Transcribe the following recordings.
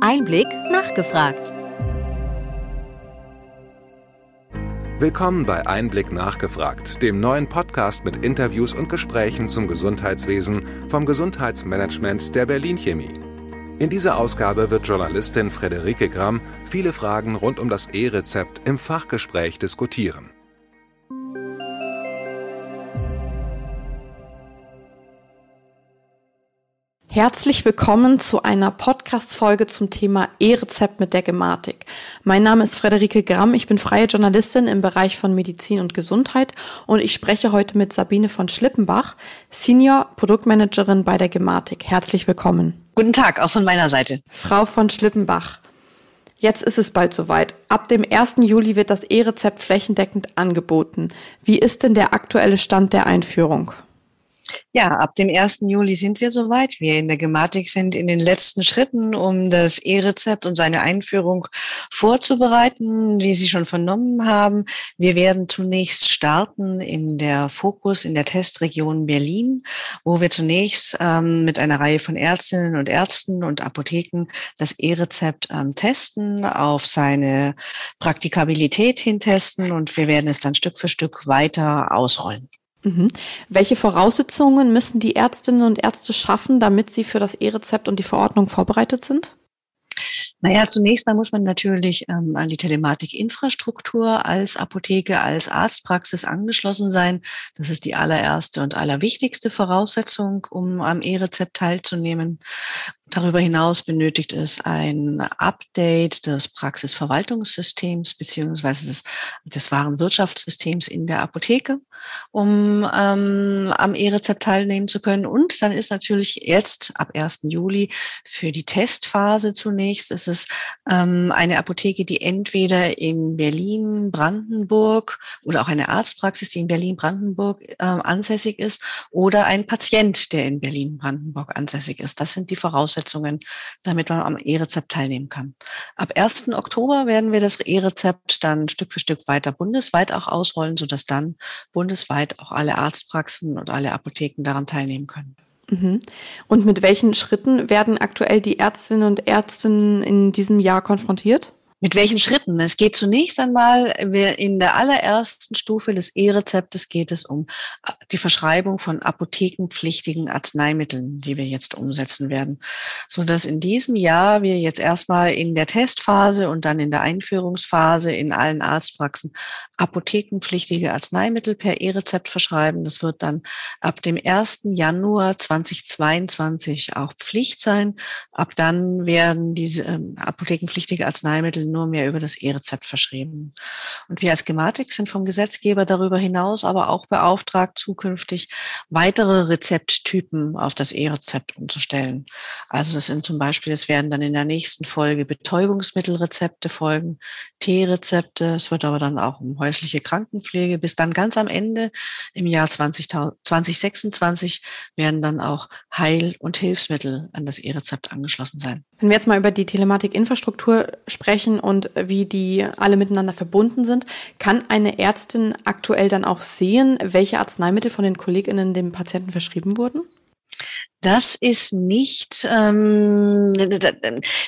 Einblick nachgefragt. Willkommen bei Einblick nachgefragt, dem neuen Podcast mit Interviews und Gesprächen zum Gesundheitswesen vom Gesundheitsmanagement der Berlin Chemie. In dieser Ausgabe wird Journalistin Frederike Gramm viele Fragen rund um das E-Rezept im Fachgespräch diskutieren. Herzlich willkommen zu einer Podcast-Folge zum Thema E-Rezept mit der Gematik. Mein Name ist Frederike Gramm, ich bin freie Journalistin im Bereich von Medizin und Gesundheit und ich spreche heute mit Sabine von Schlippenbach, Senior Produktmanagerin bei der Gematik. Herzlich willkommen. Guten Tag, auch von meiner Seite. Frau von Schlippenbach, Jetzt ist es bald soweit. Ab dem 1. Juli wird das E-Rezept flächendeckend angeboten. Wie ist denn der aktuelle Stand der Einführung? Ja, ab dem 1. Juli sind wir soweit. Wir in der Gematik sind in den letzten Schritten, um das E-Rezept und seine Einführung vorzubereiten, wie Sie schon vernommen haben. Wir werden zunächst starten in der Fokus, in der Testregion Berlin, wo wir zunächst ähm, mit einer Reihe von Ärztinnen und Ärzten und Apotheken das E-Rezept ähm, testen, auf seine Praktikabilität hintesten und wir werden es dann Stück für Stück weiter ausrollen. Mhm. Welche Voraussetzungen müssen die Ärztinnen und Ärzte schaffen, damit sie für das E-Rezept und die Verordnung vorbereitet sind? Naja, zunächst mal muss man natürlich ähm, an die Telematikinfrastruktur als Apotheke, als Arztpraxis angeschlossen sein. Das ist die allererste und allerwichtigste Voraussetzung, um am E-Rezept teilzunehmen. Darüber hinaus benötigt es ein Update des Praxisverwaltungssystems beziehungsweise des, des Warenwirtschaftssystems in der Apotheke, um ähm, am E-Rezept teilnehmen zu können. Und dann ist natürlich jetzt ab 1. Juli für die Testphase zunächst ist es ähm, eine Apotheke, die entweder in Berlin, Brandenburg oder auch eine Arztpraxis, die in Berlin, Brandenburg äh, ansässig ist oder ein Patient, der in Berlin, Brandenburg ansässig ist. Das sind die Voraussetzungen Voraussetzungen, damit man am E-Rezept teilnehmen kann. Ab 1. Oktober werden wir das E-Rezept dann Stück für Stück weiter bundesweit auch ausrollen, sodass dann bundesweit auch alle Arztpraxen und alle Apotheken daran teilnehmen können. Mhm. Und mit welchen Schritten werden aktuell die Ärztinnen und Ärzte in diesem Jahr konfrontiert? Mit welchen Schritten? Es geht zunächst einmal, in der allerersten Stufe des E-Rezeptes geht es um äh, die Verschreibung von apothekenpflichtigen Arzneimitteln, die wir jetzt umsetzen werden. So dass in diesem Jahr wir jetzt erstmal in der Testphase und dann in der Einführungsphase in allen Arztpraxen apothekenpflichtige Arzneimittel per E-Rezept verschreiben. Das wird dann ab dem 1. Januar 2022 auch Pflicht sein. Ab dann werden diese ähm, apothekenpflichtige Arzneimittel nur mehr über das E-Rezept verschrieben. Und wir als Gematik sind vom Gesetzgeber darüber hinaus aber auch beauftragt, zukünftig weitere Rezepttypen auf das E-Rezept umzustellen. Also das sind zum Beispiel, es werden dann in der nächsten Folge Betäubungsmittelrezepte folgen, T-Rezepte, es wird aber dann auch um häusliche Krankenpflege, bis dann ganz am Ende im Jahr 20, 2026 werden dann auch Heil- und Hilfsmittel an das E-Rezept angeschlossen sein. Wenn wir jetzt mal über die Telematikinfrastruktur sprechen, und wie die alle miteinander verbunden sind. Kann eine Ärztin aktuell dann auch sehen, welche Arzneimittel von den KollegInnen dem Patienten verschrieben wurden? Das ist nicht, ähm,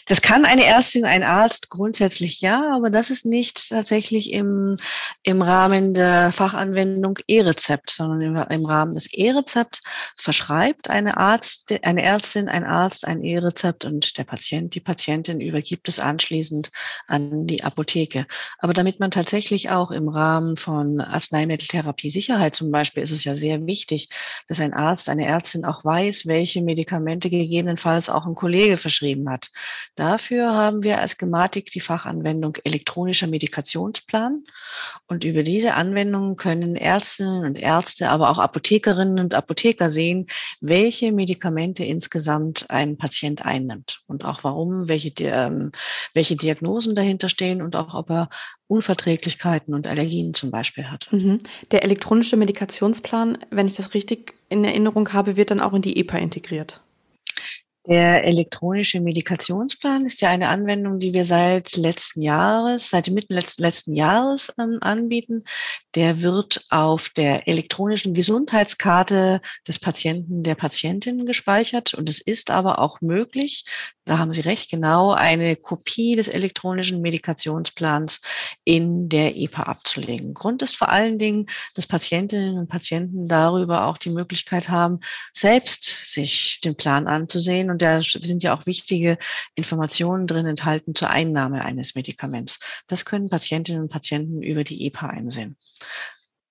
das kann eine Ärztin, ein Arzt grundsätzlich ja, aber das ist nicht tatsächlich im, im Rahmen der Fachanwendung E-Rezept, sondern im, im Rahmen des E-Rezepts verschreibt eine Arzt, eine Ärztin, ein Arzt ein E-Rezept und der Patient, die Patientin übergibt es anschließend an die Apotheke. Aber damit man tatsächlich auch im Rahmen von Arzneimitteltherapie Sicherheit zum Beispiel ist es ja sehr wichtig, dass ein Arzt, eine Ärztin auch weiß, welche welche Medikamente gegebenenfalls auch ein Kollege verschrieben hat. Dafür haben wir als Gematik die Fachanwendung elektronischer Medikationsplan. Und über diese Anwendungen können Ärztinnen und Ärzte, aber auch Apothekerinnen und Apotheker sehen, welche Medikamente insgesamt ein Patient einnimmt und auch warum, welche, ähm, welche Diagnosen dahinter stehen und auch ob er Unverträglichkeiten und Allergien zum Beispiel hat. Mhm. Der elektronische Medikationsplan, wenn ich das richtig in Erinnerung habe, wird dann auch in die EPA integriert. Der elektronische Medikationsplan ist ja eine Anwendung, die wir seit letzten Jahres, seit Mitte letzten, letzten Jahres ähm, anbieten. Der wird auf der elektronischen Gesundheitskarte des Patienten, der Patientin gespeichert. Und es ist aber auch möglich, da haben Sie recht, genau eine Kopie des elektronischen Medikationsplans in der EPA abzulegen. Grund ist vor allen Dingen, dass Patientinnen und Patienten darüber auch die Möglichkeit haben, selbst sich den Plan anzusehen. Und da sind ja auch wichtige Informationen drin enthalten zur Einnahme eines Medikaments. Das können Patientinnen und Patienten über die EPA einsehen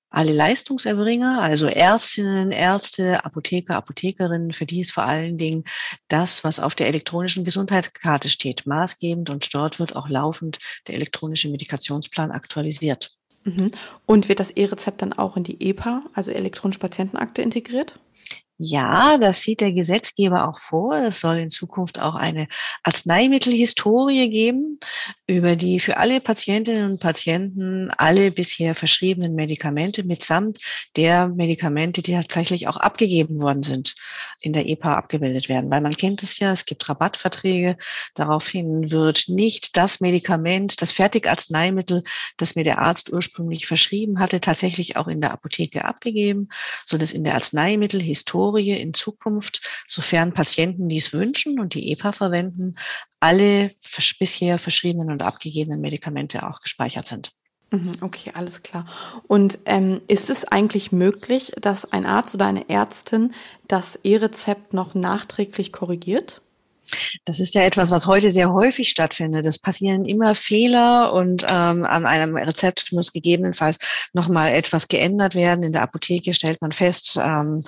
alle Leistungserbringer, also Ärztinnen, Ärzte, Apotheker, Apothekerinnen, für die ist vor allen Dingen das, was auf der elektronischen Gesundheitskarte steht, maßgebend und dort wird auch laufend der elektronische Medikationsplan aktualisiert. Mhm. Und wird das E-Rezept dann auch in die EPA, also elektronische Patientenakte, integriert? Ja, das sieht der Gesetzgeber auch vor. Es soll in Zukunft auch eine Arzneimittelhistorie geben, über die für alle Patientinnen und Patienten alle bisher verschriebenen Medikamente mitsamt der Medikamente, die tatsächlich auch abgegeben worden sind, in der EPA abgebildet werden. Weil man kennt es ja, es gibt Rabattverträge. Daraufhin wird nicht das Medikament, das Fertigarzneimittel, das mir der Arzt ursprünglich verschrieben hatte, tatsächlich auch in der Apotheke abgegeben, sondern es in der Arzneimittelhistorie Historie in Zukunft, sofern Patienten dies wünschen und die EPA verwenden, alle bisher verschriebenen und abgegebenen Medikamente auch gespeichert sind. Mhm, okay, alles klar. Und ähm, ist es eigentlich möglich, dass ein Arzt oder eine Ärztin das E-Rezept noch nachträglich korrigiert? Das ist ja etwas, was heute sehr häufig stattfindet. Es passieren immer Fehler und ähm, an einem Rezept muss gegebenenfalls nochmal etwas geändert werden. In der Apotheke stellt man fest, ähm,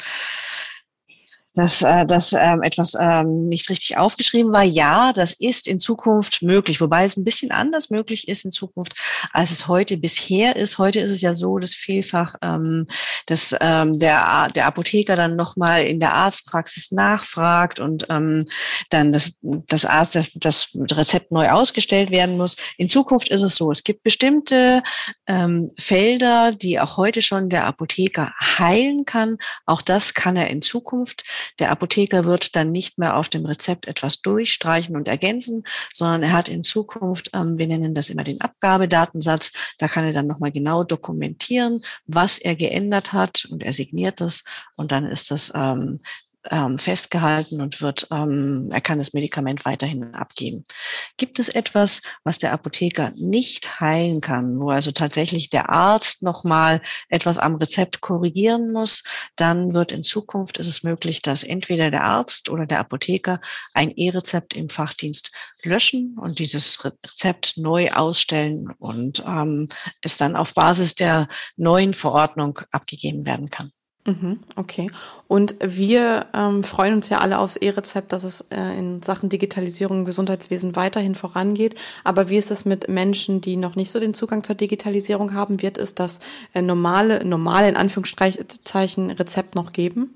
dass, äh, dass ähm, etwas ähm, nicht richtig aufgeschrieben war. Ja, das ist in Zukunft möglich, wobei es ein bisschen anders möglich ist in Zukunft, als es heute bisher ist. Heute ist es ja so, dass vielfach ähm, dass, ähm, der, der Apotheker dann nochmal in der Arztpraxis nachfragt und ähm, dann das, das Arzt das, das Rezept neu ausgestellt werden muss. In Zukunft ist es so, es gibt bestimmte ähm, Felder, die auch heute schon der Apotheker heilen kann. Auch das kann er in Zukunft. Der Apotheker wird dann nicht mehr auf dem Rezept etwas durchstreichen und ergänzen, sondern er hat in Zukunft, ähm, wir nennen das immer den Abgabedatensatz, da kann er dann nochmal genau dokumentieren, was er geändert hat und er signiert das und dann ist das ähm, festgehalten und wird, ähm, er kann das Medikament weiterhin abgeben. Gibt es etwas, was der Apotheker nicht heilen kann, wo also tatsächlich der Arzt nochmal etwas am Rezept korrigieren muss, dann wird in Zukunft ist es möglich, dass entweder der Arzt oder der Apotheker ein E-Rezept im Fachdienst löschen und dieses Rezept neu ausstellen und ähm, es dann auf Basis der neuen Verordnung abgegeben werden kann. Mhm, okay. Und wir ähm, freuen uns ja alle aufs E-Rezept, dass es äh, in Sachen Digitalisierung im Gesundheitswesen weiterhin vorangeht. Aber wie ist es mit Menschen, die noch nicht so den Zugang zur Digitalisierung haben? Wird es das äh, normale, normale in Anführungszeichen Rezept noch geben?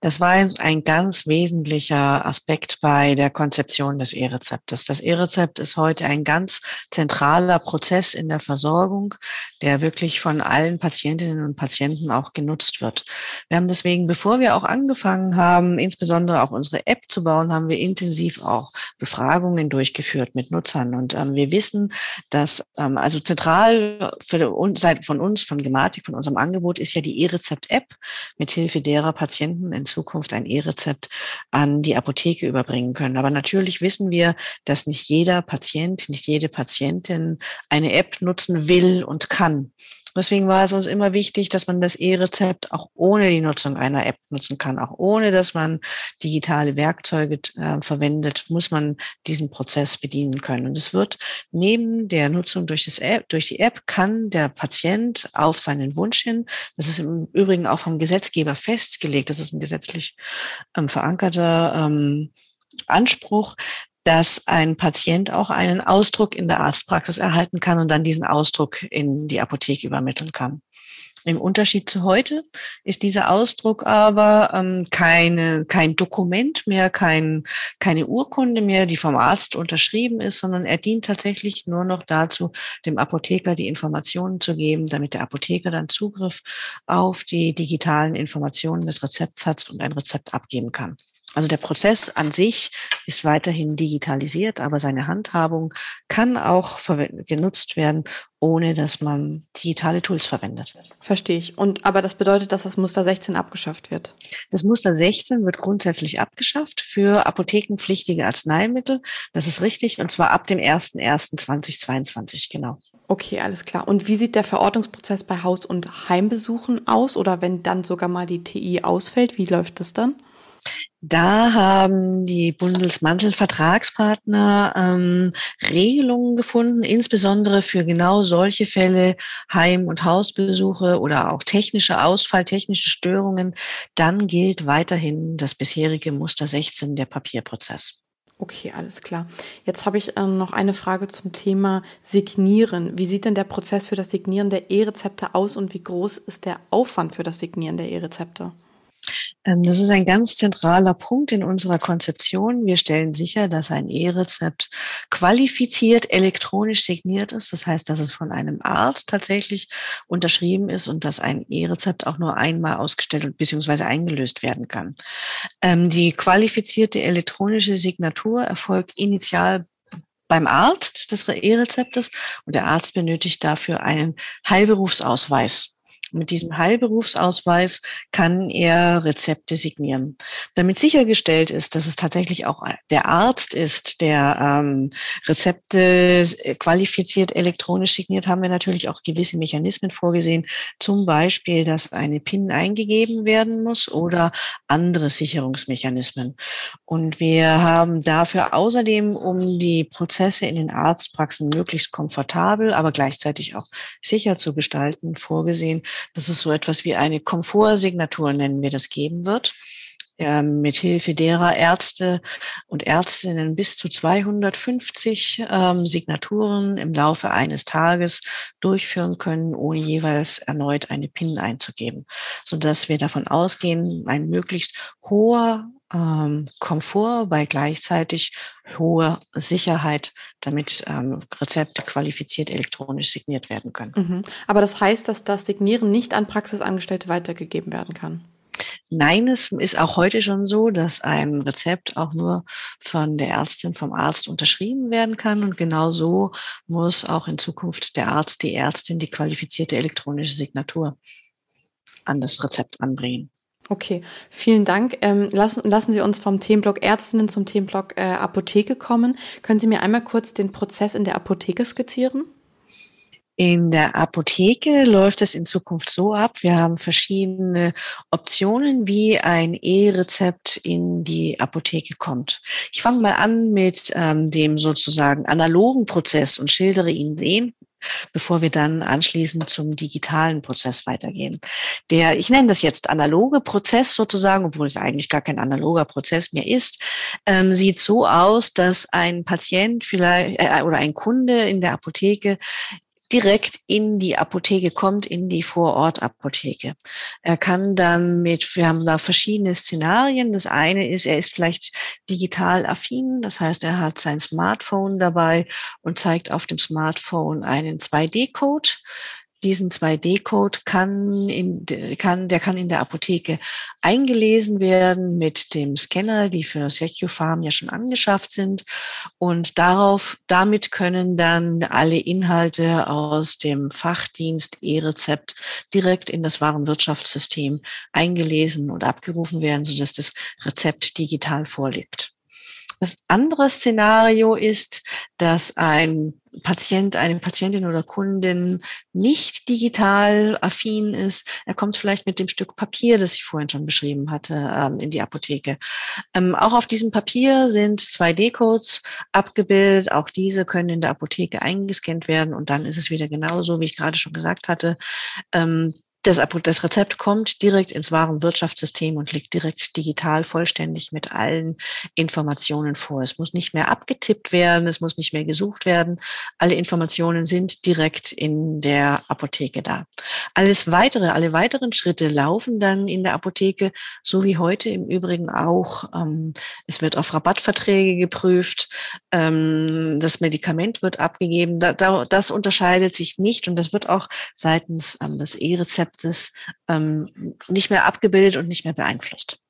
Das war ein ganz wesentlicher Aspekt bei der Konzeption des E-Rezeptes. Das E-Rezept ist heute ein ganz zentraler Prozess in der Versorgung, der wirklich von allen Patientinnen und Patienten auch genutzt wird. Wir haben deswegen, bevor wir auch angefangen haben, insbesondere auch unsere App zu bauen, haben wir intensiv auch Befragungen durchgeführt mit Nutzern. Und ähm, wir wissen, dass ähm, also zentral für von uns, von Gematik, von unserem Angebot ist ja die E-Rezept-App, mithilfe derer Patienten Patienten in Zukunft ein E-Rezept an die Apotheke überbringen können. Aber natürlich wissen wir, dass nicht jeder Patient, nicht jede Patientin eine App nutzen will und kann. Deswegen war es uns immer wichtig, dass man das E-Rezept auch ohne die Nutzung einer App nutzen kann. Auch ohne, dass man digitale Werkzeuge äh, verwendet, muss man diesen Prozess bedienen können. Und es wird neben der Nutzung durch, das App, durch die App kann der Patient auf seinen Wunsch hin, das ist im Übrigen auch vom Gesetzgeber festgelegt, das ist ein gesetzlich ähm, verankerter ähm, Anspruch, dass ein Patient auch einen Ausdruck in der Arztpraxis erhalten kann und dann diesen Ausdruck in die Apotheke übermitteln kann. Im Unterschied zu heute ist dieser Ausdruck aber ähm, keine, kein Dokument mehr, kein, keine Urkunde mehr, die vom Arzt unterschrieben ist, sondern er dient tatsächlich nur noch dazu, dem Apotheker die Informationen zu geben, damit der Apotheker dann Zugriff auf die digitalen Informationen des Rezepts hat und ein Rezept abgeben kann. Also der Prozess an sich ist weiterhin digitalisiert, aber seine Handhabung kann auch genutzt werden, ohne dass man digitale Tools verwendet. Verstehe ich. Und aber das bedeutet, dass das Muster 16 abgeschafft wird. Das Muster 16 wird grundsätzlich abgeschafft für apothekenpflichtige Arzneimittel. Das ist richtig. Und zwar ab dem 01.01.2022, genau. Okay, alles klar. Und wie sieht der Verortungsprozess bei Haus- und Heimbesuchen aus? Oder wenn dann sogar mal die TI ausfällt, wie läuft das dann? Da haben die Bundesmantelvertragspartner ähm, Regelungen gefunden, insbesondere für genau solche Fälle, Heim- und Hausbesuche oder auch technische Ausfall, technische Störungen. Dann gilt weiterhin das bisherige Muster 16, der Papierprozess. Okay, alles klar. Jetzt habe ich ähm, noch eine Frage zum Thema Signieren. Wie sieht denn der Prozess für das Signieren der E-Rezepte aus und wie groß ist der Aufwand für das Signieren der E-Rezepte? Ähm, das ist ein ganz zentraler Punkt in unserer Konzeption. Wir stellen sicher, dass ein E-Rezept qualifiziert elektronisch signiert ist. Das heißt, dass es von einem Arzt tatsächlich unterschrieben ist und dass ein E-Rezept auch nur einmal ausgestellt bzw. eingelöst werden kann. Ähm, die qualifizierte elektronische Signatur erfolgt initial beim Arzt des E-Rezeptes und der Arzt benötigt dafür einen Heilberufsausweis. Mit diesem Heilberufsausweis kann er Rezepte signieren. Damit sichergestellt ist, dass es tatsächlich auch der Arzt ist, der ähm, Rezepte qualifiziert elektronisch signiert, haben wir natürlich auch gewisse Mechanismen vorgesehen. Zum Beispiel, dass eine PIN eingegeben werden muss oder andere Sicherungsmechanismen. Und wir haben dafür außerdem, um die Prozesse in den Arztpraxen möglichst komfortabel, aber gleichzeitig auch sicher zu gestalten, vorgesehen, dass es so etwas wie eine Komfortsignatur, nennen wir das, geben wird. Ähm, mit Hilfe derer Ärzte und Ärztinnen bis zu 250 ähm, Signaturen im Laufe eines Tages durchführen können, ohne jeweils erneut eine PIN einzugeben, so dass wir davon ausgehen, ein möglichst hoher ähm, Komfort bei gleichzeitig hoher Sicherheit, damit ähm, Rezepte qualifiziert elektronisch signiert werden können. Mhm. Aber das heißt, dass das Signieren nicht an Praxisangestellte weitergegeben werden kann? Nein, es ist auch heute schon so, dass ein Rezept auch nur von der Ärztin, vom Arzt unterschrieben werden kann. Und genau so muss auch in Zukunft der Arzt, die Ärztin die qualifizierte elektronische Signatur an das Rezept anbringen. Okay, vielen Dank. Ähm, lassen, lassen Sie uns vom Themenblock Ärztinnen zum Themenblock äh, Apotheke kommen. Können Sie mir einmal kurz den Prozess in der Apotheke skizzieren? In der Apotheke läuft es in Zukunft so ab. Wir haben verschiedene Optionen, wie ein E-Rezept in die Apotheke kommt. Ich fange mal an mit ähm, dem sozusagen analogen Prozess und schildere Ihnen den, bevor wir dann anschließend zum digitalen Prozess weitergehen. Der, ich nenne das jetzt analoge Prozess sozusagen, obwohl es eigentlich gar kein analoger Prozess mehr ist, ähm, sieht so aus, dass ein Patient vielleicht äh, oder ein Kunde in der Apotheke direkt in die Apotheke kommt, in die Vorortapotheke. Er kann dann mit, wir haben da verschiedene Szenarien. Das eine ist, er ist vielleicht digital affin, das heißt, er hat sein Smartphone dabei und zeigt auf dem Smartphone einen 2D-Code diesen 2D-Code kann, in, kann, der kann in der Apotheke eingelesen werden mit dem Scanner, die für SecuFarm ja schon angeschafft sind. Und darauf, damit können dann alle Inhalte aus dem Fachdienst E-Rezept direkt in das Warenwirtschaftssystem eingelesen und abgerufen werden, sodass das Rezept digital vorliegt. Das andere Szenario ist, dass ein Patient, eine Patientin oder Kundin nicht digital affin ist. Er kommt vielleicht mit dem Stück Papier, das ich vorhin schon beschrieben hatte, ähm, in die Apotheke. Ähm, auch auf diesem Papier sind 2D-Codes abgebildet. Auch diese können in der Apotheke eingescannt werden und dann ist es wieder genauso, wie ich gerade schon gesagt hatte. Das, das Rezept kommt direkt ins Warenwirtschaftssystem und liegt direkt digital vollständig mit allen Informationen vor. Es muss nicht mehr abgetippt werden, es muss nicht mehr gesucht werden. Alle Informationen sind direkt in der Apotheke da. Alles weitere, alle weiteren Schritte laufen dann in der Apotheke, so wie heute im Übrigen auch. Ähm, es wird auf Rabattverträge geprüft, ähm, das Medikament wird abgegeben. Da, da, das unterscheidet sich nicht und das wird auch seitens ähm, des E-Rezepts Konzeptes ähm, nicht mehr abgebildet und nicht mehr beeinflusst.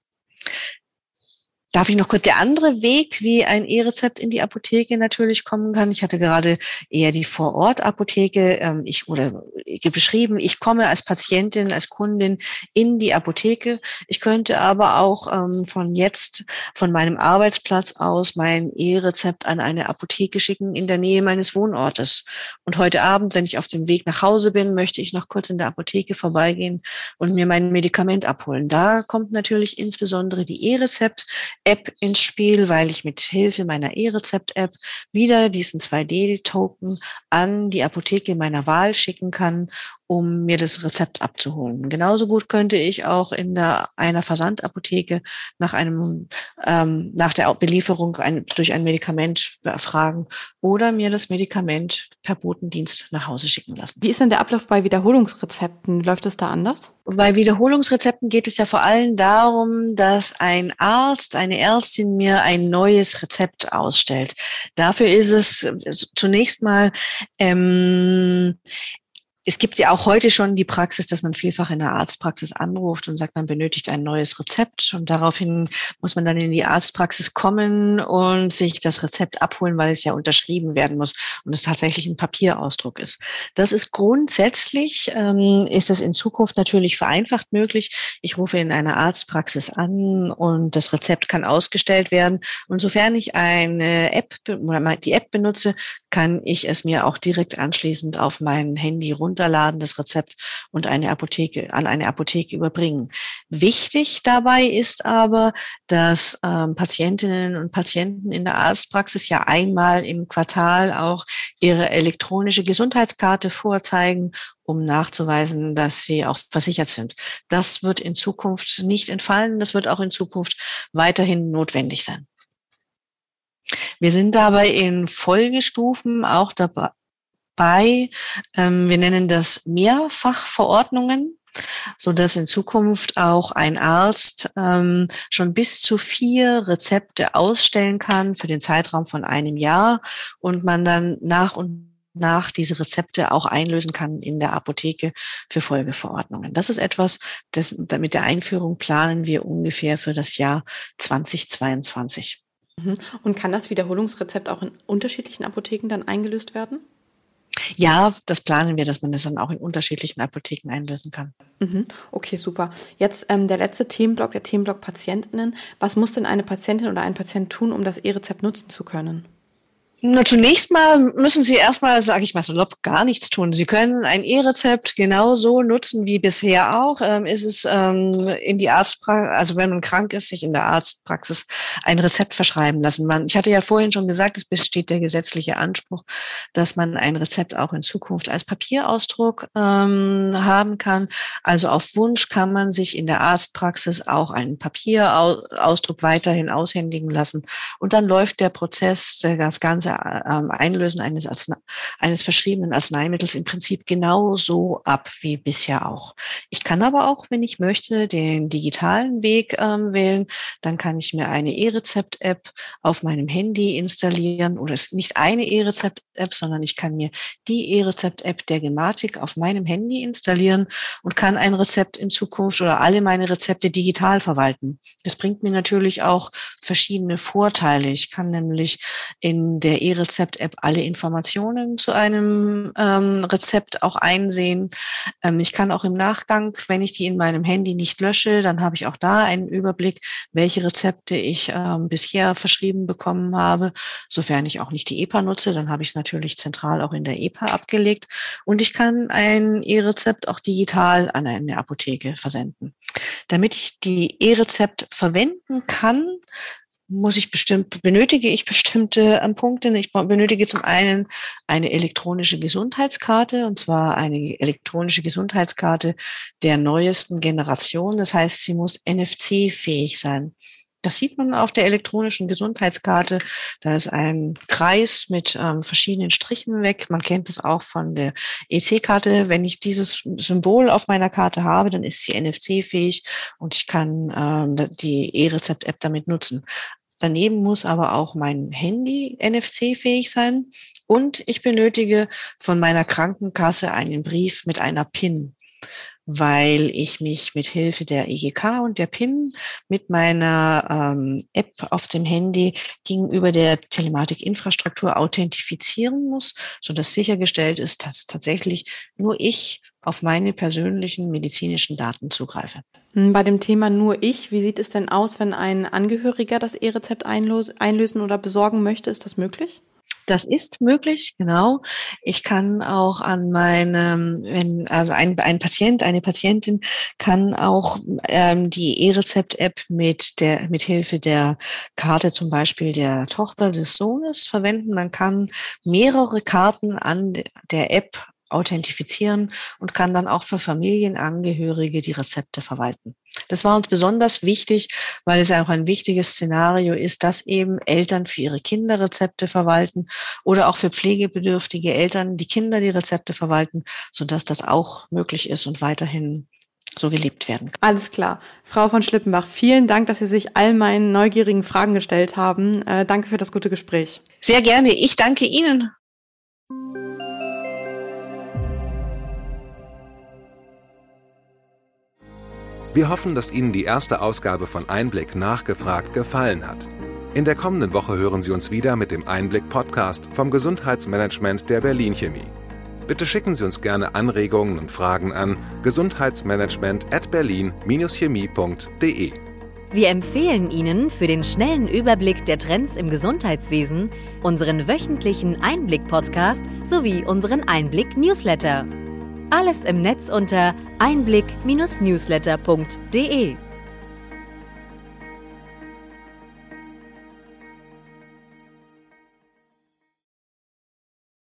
Darf ich noch kurz der andere Weg, wie ein E-Rezept in die Apotheke natürlich kommen kann? Ich hatte gerade eher die Vorort-Apotheke ähm, ich, oder beschrieben. Ich komme als Patientin, als Kundin in die Apotheke. Ich könnte aber auch ähm, von jetzt, von meinem Arbeitsplatz aus, mein E-Rezept an eine Apotheke schicken in der Nähe meines Wohnortes. Und heute Abend, wenn ich auf dem Weg nach Hause bin, möchte ich noch kurz in der Apotheke vorbeigehen und mir mein Medikament abholen. Da kommt natürlich insbesondere die E-Rezept App ins Spiel, weil ich mit Hilfe meiner E-Rezept-App wieder diesen 2D-Token an die Apotheke meiner Wahl schicken kann um mir das Rezept abzuholen. Genauso gut könnte ich auch in der, einer Versandapotheke nach einem ähm, nach der Belieferung ein, durch ein Medikament fragen oder mir das Medikament per Botendienst nach Hause schicken lassen. Wie ist denn der Ablauf bei Wiederholungsrezepten? Läuft es da anders? Bei Wiederholungsrezepten geht es ja vor allem darum, dass ein Arzt, eine Ärztin mir ein neues Rezept ausstellt. Dafür ist es zunächst mal ähm, es gibt ja auch heute schon die Praxis, dass man vielfach in der Arztpraxis anruft und sagt, man benötigt ein neues Rezept und daraufhin muss man dann in die Arztpraxis kommen und sich das Rezept abholen, weil es ja unterschrieben werden muss und es tatsächlich ein Papierausdruck ist. Das ist grundsätzlich, ähm, ist das in Zukunft natürlich vereinfacht möglich. Ich rufe in einer Arztpraxis an und das Rezept kann ausgestellt werden und sofern ich eine App die App benutze, kann ich es mir auch direkt anschließend auf mein Handy runterladen, das Rezept und eine Apotheke an eine Apotheke überbringen. Wichtig dabei ist aber, dass ähm, Patientinnen und Patienten in der Arztpraxis ja einmal im Quartal auch ihre elektronische Gesundheitskarte vorzeigen um nachzuweisen, dass sie auch versichert sind. Das wird in Zukunft nicht entfallen. Das wird auch in Zukunft weiterhin notwendig sein. Wir sind dabei in Folgestufen auch dabei. Ähm, wir nennen das Mehrfachverordnungen so dass in Zukunft auch ein Arzt ähm, schon bis zu vier Rezepte ausstellen kann für den Zeitraum von einem Jahr und man dann nach und nach diese Rezepte auch einlösen kann in der Apotheke für Folgeverordnungen. Das ist etwas, das mit der Einführung planen wir ungefähr für das Jahr 2022. Mhm. Und kann das Wiederholungsrezept auch in unterschiedlichen Apotheken dann eingelöst werden? Ja, das planen wir, dass man das dann auch in unterschiedlichen Apotheken einlösen kann. Mhm. Okay, super. Jetzt ähm, der letzte Themenblock, der Themenblock Patientinnen. Was muss denn eine Patientin oder ein Patient tun, um das E-Rezept nutzen zu können? Na, zunächst mal müssen Sie erstmal, sage ich mal salopp, gar nichts tun. Sie können ein E-Rezept genauso nutzen wie bisher auch. Ähm, ist es ähm, in die Arztpraxis, also wenn man krank ist, sich in der Arztpraxis ein Rezept verschreiben lassen. Man, ich hatte ja vorhin schon gesagt, es besteht der gesetzliche Anspruch, dass man ein Rezept auch in Zukunft als Papierausdruck ähm, haben kann. Also auf Wunsch kann man sich in der Arztpraxis auch einen Papierausdruck weiterhin aushändigen lassen. Und dann läuft der Prozess, das ganze ähm, Einlösen eines, Arznei eines verschriebenen Arzneimittels im Prinzip genauso ab wie bisher auch. Ich kann aber auch, wenn ich möchte, den digitalen Weg ähm, wählen. Dann kann ich mir eine E-Rezept-App auf meinem Handy installieren oder es ist nicht eine E-Rezept-App, sondern ich kann mir die E-Rezept-App der Gematik auf meinem Handy installieren und kann ein Rezept in Zukunft oder alle meine Rezepte digital verwalten. Das bringt mir natürlich auch verschiedene Vorteile. Ich kann nämlich in der E-Rezept-App alle Informationen zu einem ähm, Rezept auch einsehen. Ähm, ich kann auch im Nachgang, wenn ich die in meinem Handy nicht lösche, dann habe ich auch da einen Überblick, welche Rezepte ich ähm, bisher verschrieben bekommen habe. Sofern ich auch nicht die EPA nutze, dann habe ich es natürlich zentral auch in der EPA abgelegt. Und ich kann ein E-Rezept auch digital an eine Apotheke versenden. Damit ich die E-Rezept verwenden kann, muss ich bestimmt, benötige ich bestimmte ähm, Punkte. Ich benötige zum einen eine elektronische Gesundheitskarte, und zwar eine elektronische Gesundheitskarte der neuesten Generation. Das heißt, sie muss NFC-fähig sein. Das sieht man auf der elektronischen Gesundheitskarte. Da ist ein Kreis mit ähm, verschiedenen Strichen weg. Man kennt das auch von der EC-Karte. Wenn ich dieses Symbol auf meiner Karte habe, dann ist sie NFC-fähig und ich kann ähm, die E-Rezept-App damit nutzen. Daneben muss aber auch mein Handy NFC-fähig sein und ich benötige von meiner Krankenkasse einen Brief mit einer PIN. weil ich mich mit Hilfe der EGK und der PIN mit meiner ähm, App auf dem Handy gegenüber der Telematikinfrastruktur authentifizieren muss, sodass sichergestellt ist, dass tatsächlich nur ich auf meine persönlichen medizinischen Daten zugreife. Hm, bei dem Thema nur ich, wie sieht es denn aus, wenn ein Angehöriger das E-Rezept einlösen oder besorgen möchte? Ist das möglich? Das ist möglich, genau. Ich kann auch an meinem, wenn, also ein, ein Patient, eine Patientin kann auch ähm, die E-Rezept-App mit der, mit Hilfe der Karte zum Beispiel der Tochter des Sohnes verwenden. Man kann mehrere Karten an der App authentifizieren und kann dann auch für Familienangehörige die Rezepte verwalten. Das war uns besonders wichtig, weil es auch ein wichtiges Szenario ist, dass eben Eltern für ihre Kinder Rezepte verwalten oder auch für pflegebedürftige Eltern die Kinder die Rezepte verwalten, sodass das auch möglich ist und weiterhin so gelebt werden kann. Alles klar. Frau von Schlippenbach, vielen Dank, dass Sie sich all meinen neugierigen Fragen gestellt haben. Äh, danke für das gute Gespräch. Sehr gerne. Ich danke Ihnen. Wir hoffen, dass Ihnen die erste Ausgabe von Einblick nachgefragt gefallen hat. In der kommenden Woche hören Sie uns wieder mit dem Einblick-Podcast vom Gesundheitsmanagement der Berlin Chemie. Bitte schicken Sie uns gerne Anregungen und Fragen an gesundheitsmanagement at berlin-chemie.de. Wir empfehlen Ihnen für den schnellen Überblick der Trends im Gesundheitswesen unseren wöchentlichen Einblick-Podcast sowie unseren Einblick-Newsletter. Alles im Netz unter einblick-newsletter.de.